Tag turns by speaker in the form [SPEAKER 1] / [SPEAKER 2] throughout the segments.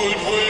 [SPEAKER 1] Good Goldwyn.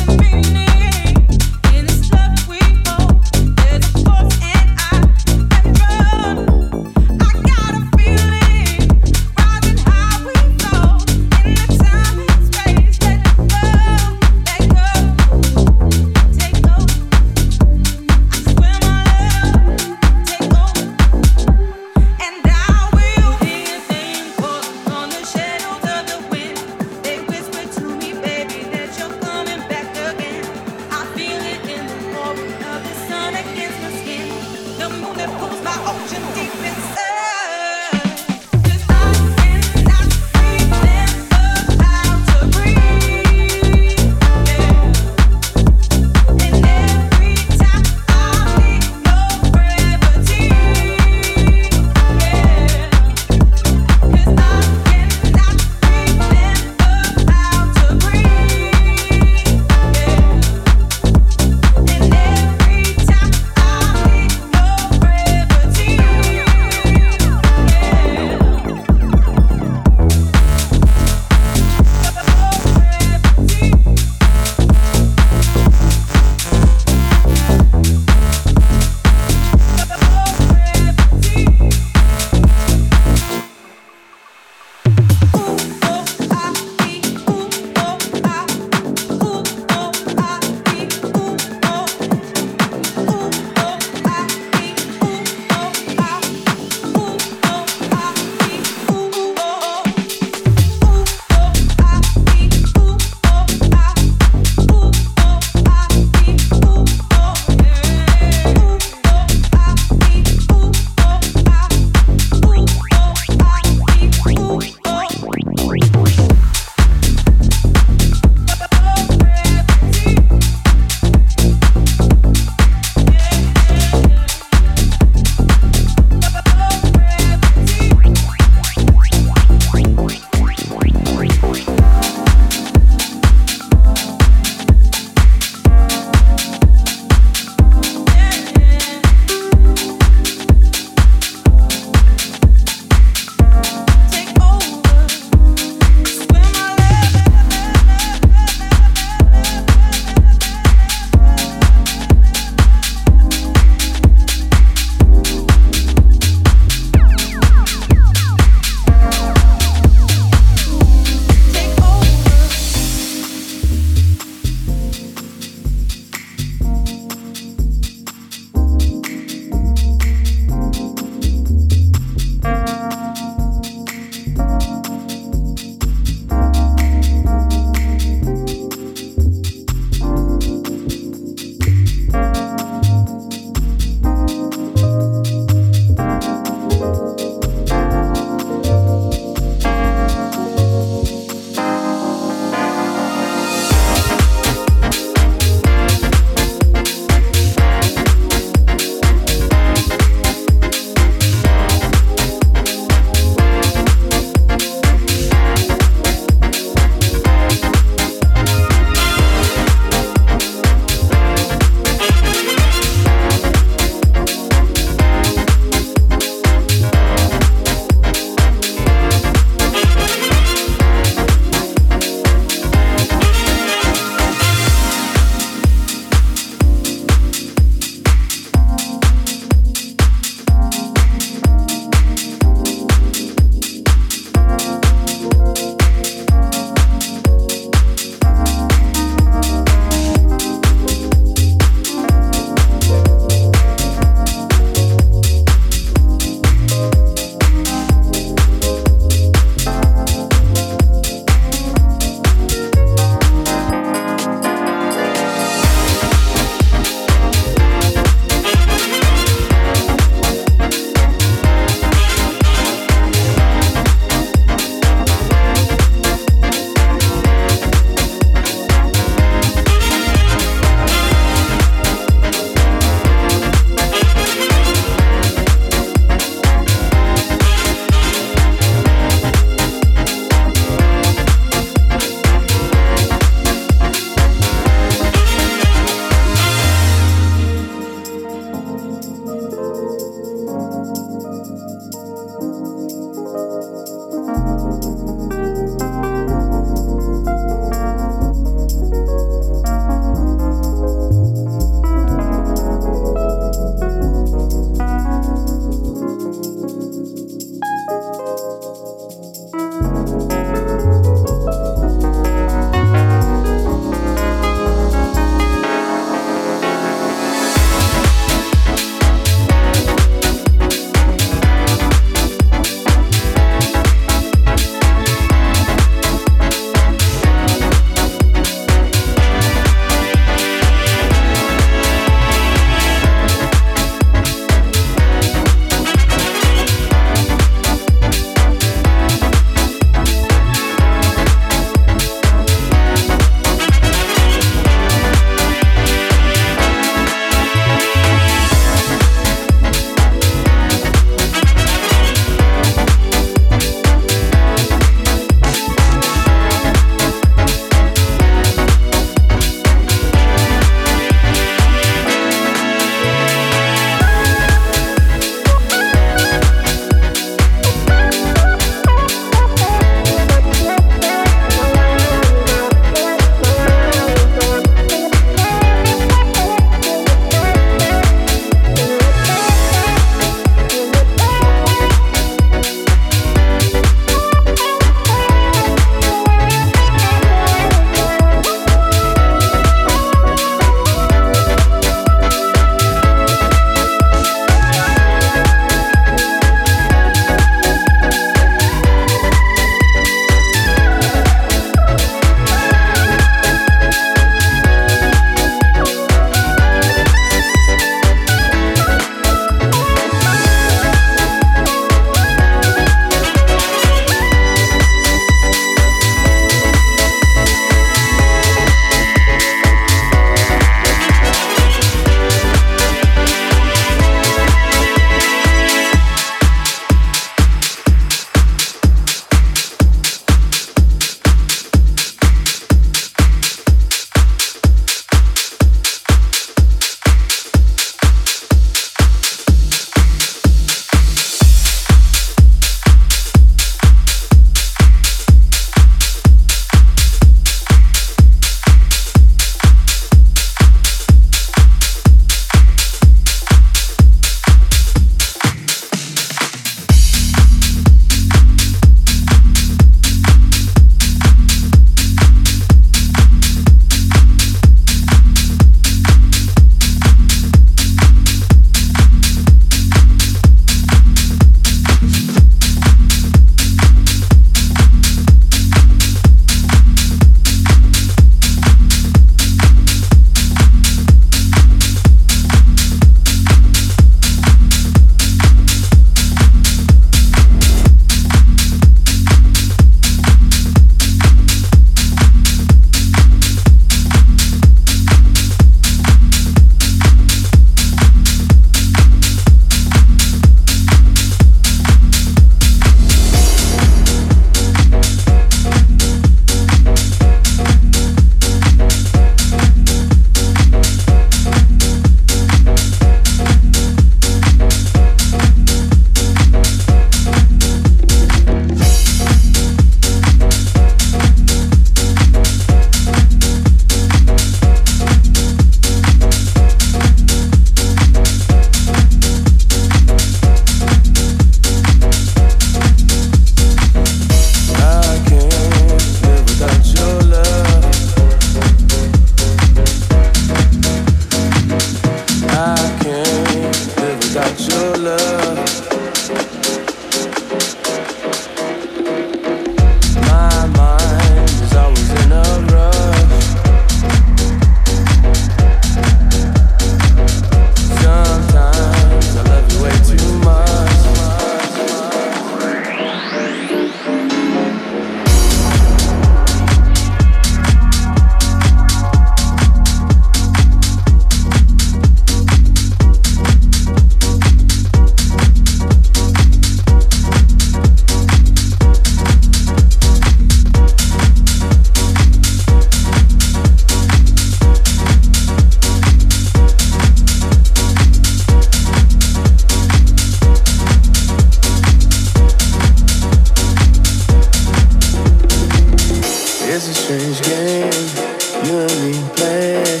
[SPEAKER 2] You ain't even playing.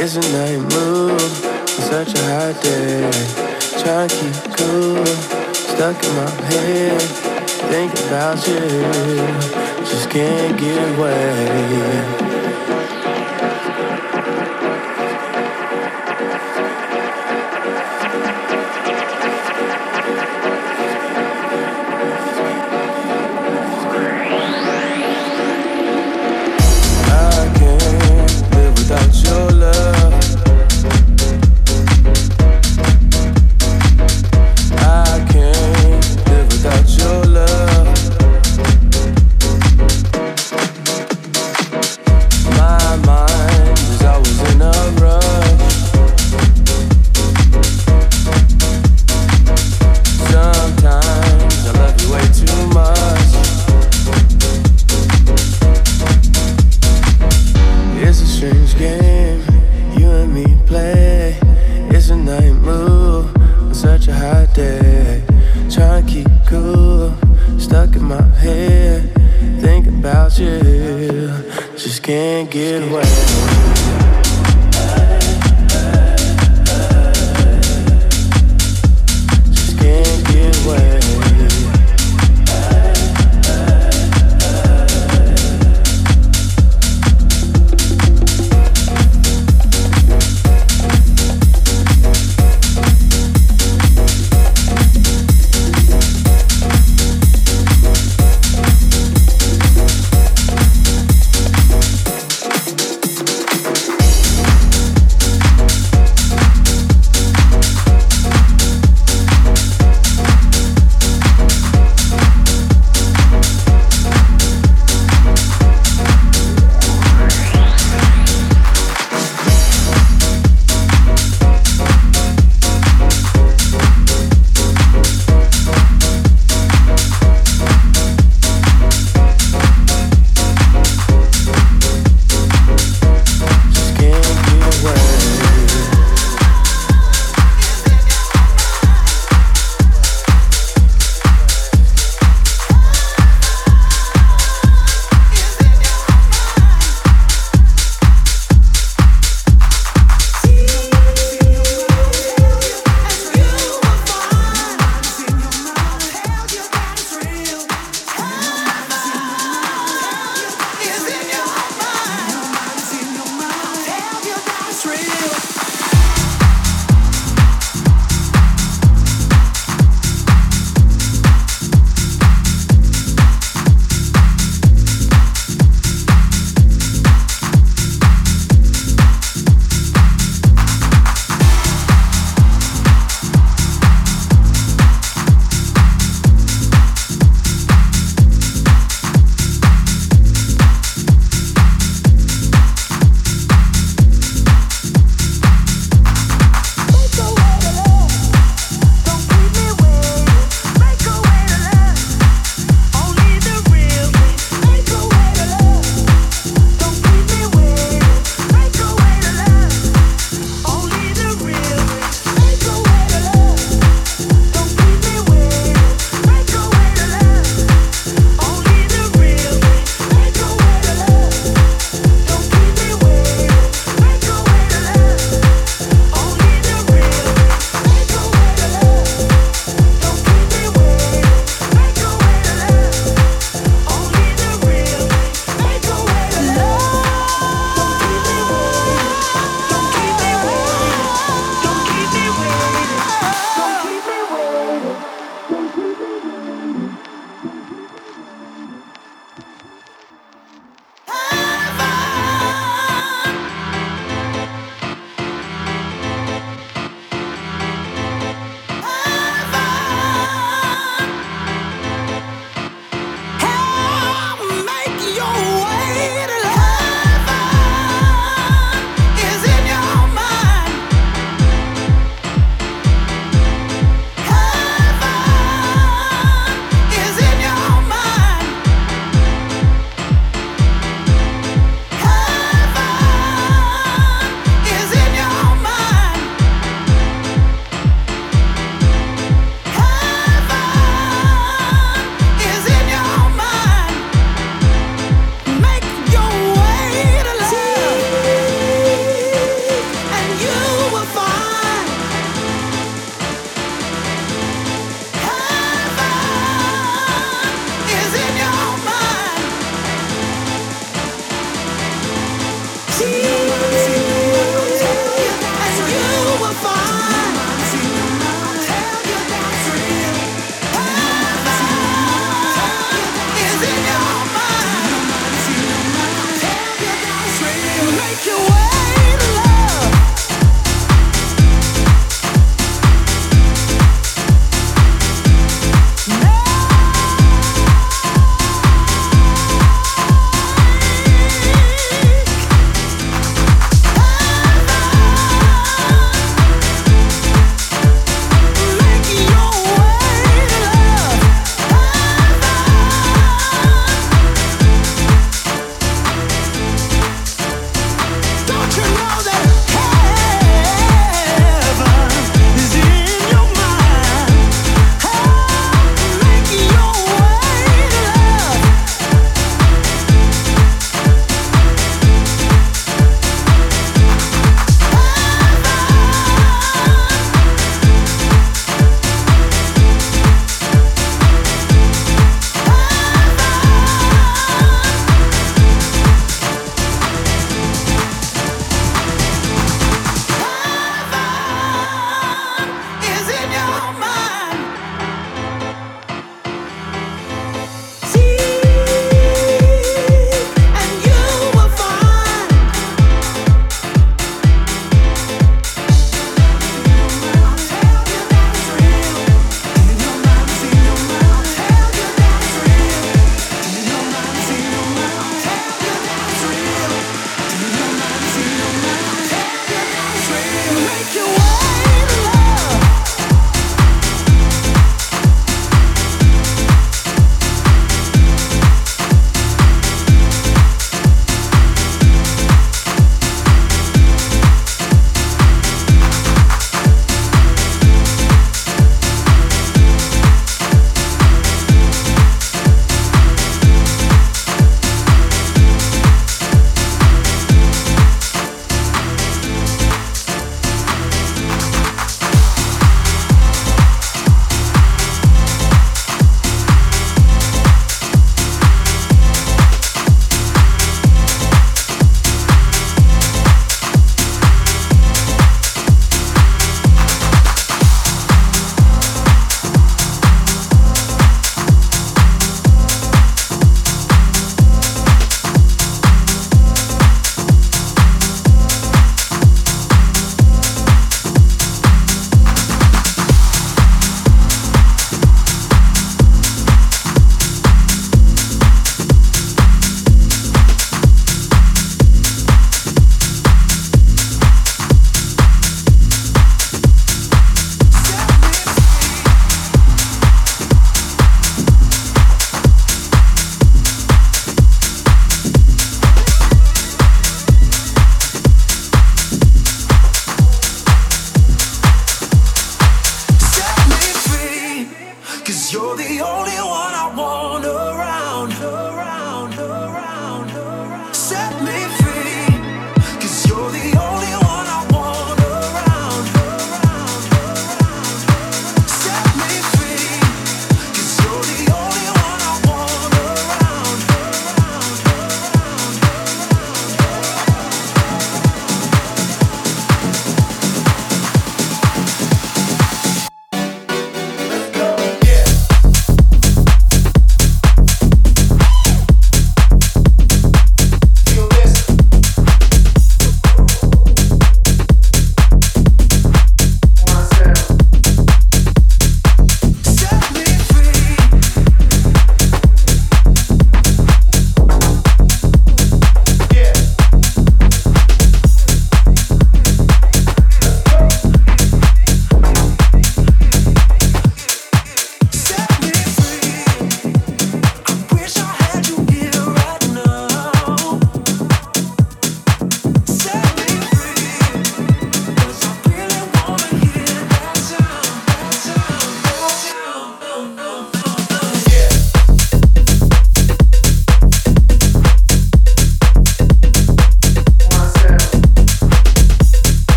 [SPEAKER 2] It's a night move. It's such a hot day. Try to keep cool. Stuck in my head. Think about you. Just can't get away.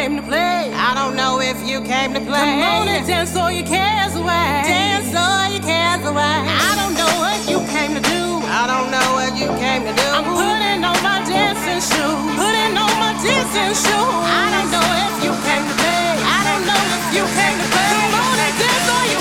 [SPEAKER 3] came to play. I don't know if you came to play. Come on and dance all your cares away. Dance all your cares away. I don't know what you came to do. I don't know what you came to do. I'm putting on my dancing shoes. Putting on my dancing shoes. I don't know if you came to play. I don't know if you came to play. Come on and dance all your